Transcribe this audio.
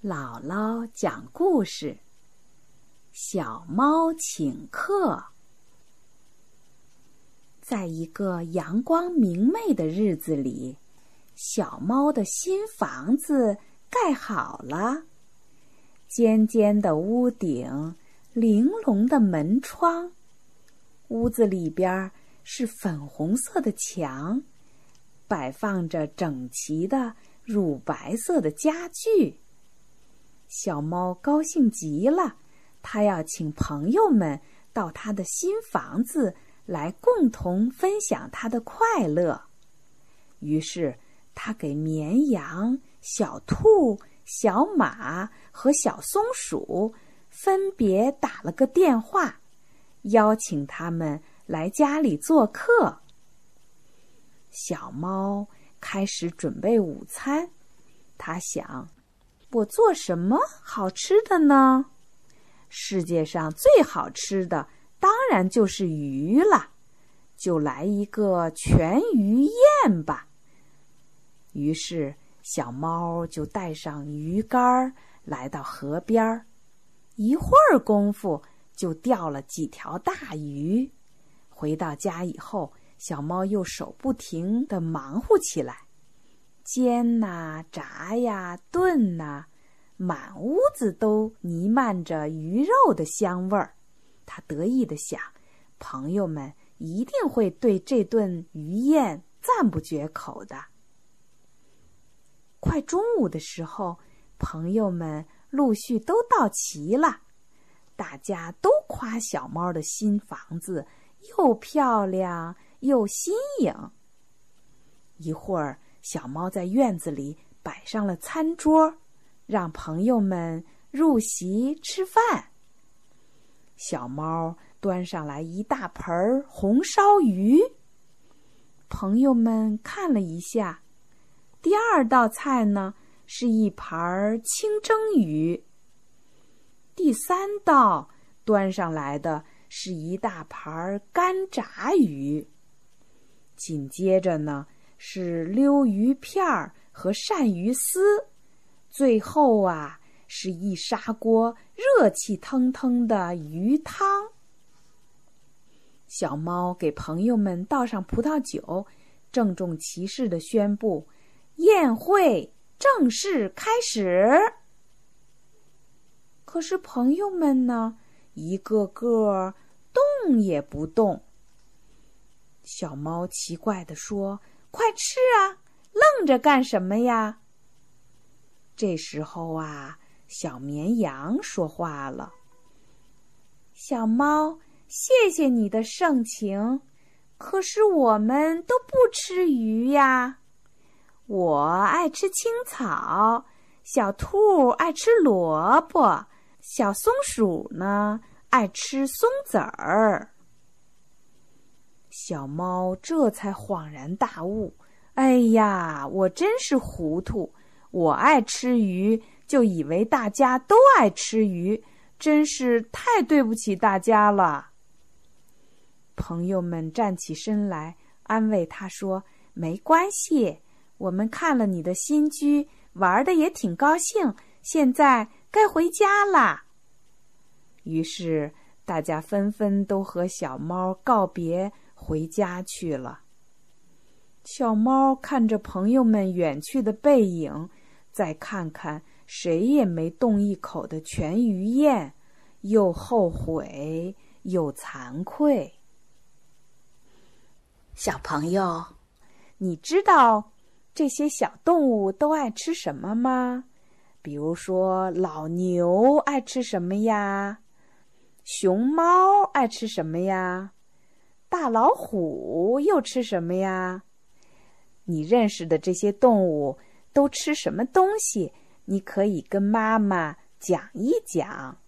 姥姥讲故事：小猫请客。在一个阳光明媚的日子里，小猫的新房子盖好了，尖尖的屋顶，玲珑的门窗，屋子里边是粉红色的墙，摆放着整齐的乳白色的家具。小猫高兴极了，它要请朋友们到它的新房子来共同分享它的快乐。于是，它给绵羊、小兔、小马和小松鼠分别打了个电话，邀请他们来家里做客。小猫开始准备午餐，它想。我做什么好吃的呢？世界上最好吃的当然就是鱼了，就来一个全鱼宴吧。于是，小猫就带上鱼竿来到河边，一会儿功夫就钓了几条大鱼。回到家以后，小猫又手不停地忙活起来。煎呐，炸呀，炖呐，满屋子都弥漫着鱼肉的香味儿。他得意地想：朋友们一定会对这顿鱼宴赞不绝口的。快中午的时候，朋友们陆续都到齐了，大家都夸小猫的新房子又漂亮又新颖。一会儿。小猫在院子里摆上了餐桌，让朋友们入席吃饭。小猫端上来一大盆红烧鱼，朋友们看了一下。第二道菜呢是一盘清蒸鱼。第三道端上来的是一大盘干炸鱼。紧接着呢。是溜鱼片儿和鳝鱼丝，最后啊是一砂锅热气腾腾的鱼汤。小猫给朋友们倒上葡萄酒，郑重其事的宣布：宴会正式开始。可是朋友们呢，一个个动也不动。小猫奇怪的说。快吃啊！愣着干什么呀？这时候啊，小绵羊说话了：“小猫，谢谢你的盛情，可是我们都不吃鱼呀。我爱吃青草，小兔爱吃萝卜，小松鼠呢爱吃松子儿。”小猫这才恍然大悟：“哎呀，我真是糊涂！我爱吃鱼，就以为大家都爱吃鱼，真是太对不起大家了。”朋友们站起身来安慰他说：“没关系，我们看了你的新居，玩的也挺高兴。现在该回家啦。”于是大家纷纷都和小猫告别。回家去了。小猫看着朋友们远去的背影，再看看谁也没动一口的全鱼宴，又后悔又惭愧。小朋友，你知道这些小动物都爱吃什么吗？比如说，老牛爱吃什么呀？熊猫爱吃什么呀？大老虎又吃什么呀？你认识的这些动物都吃什么东西？你可以跟妈妈讲一讲。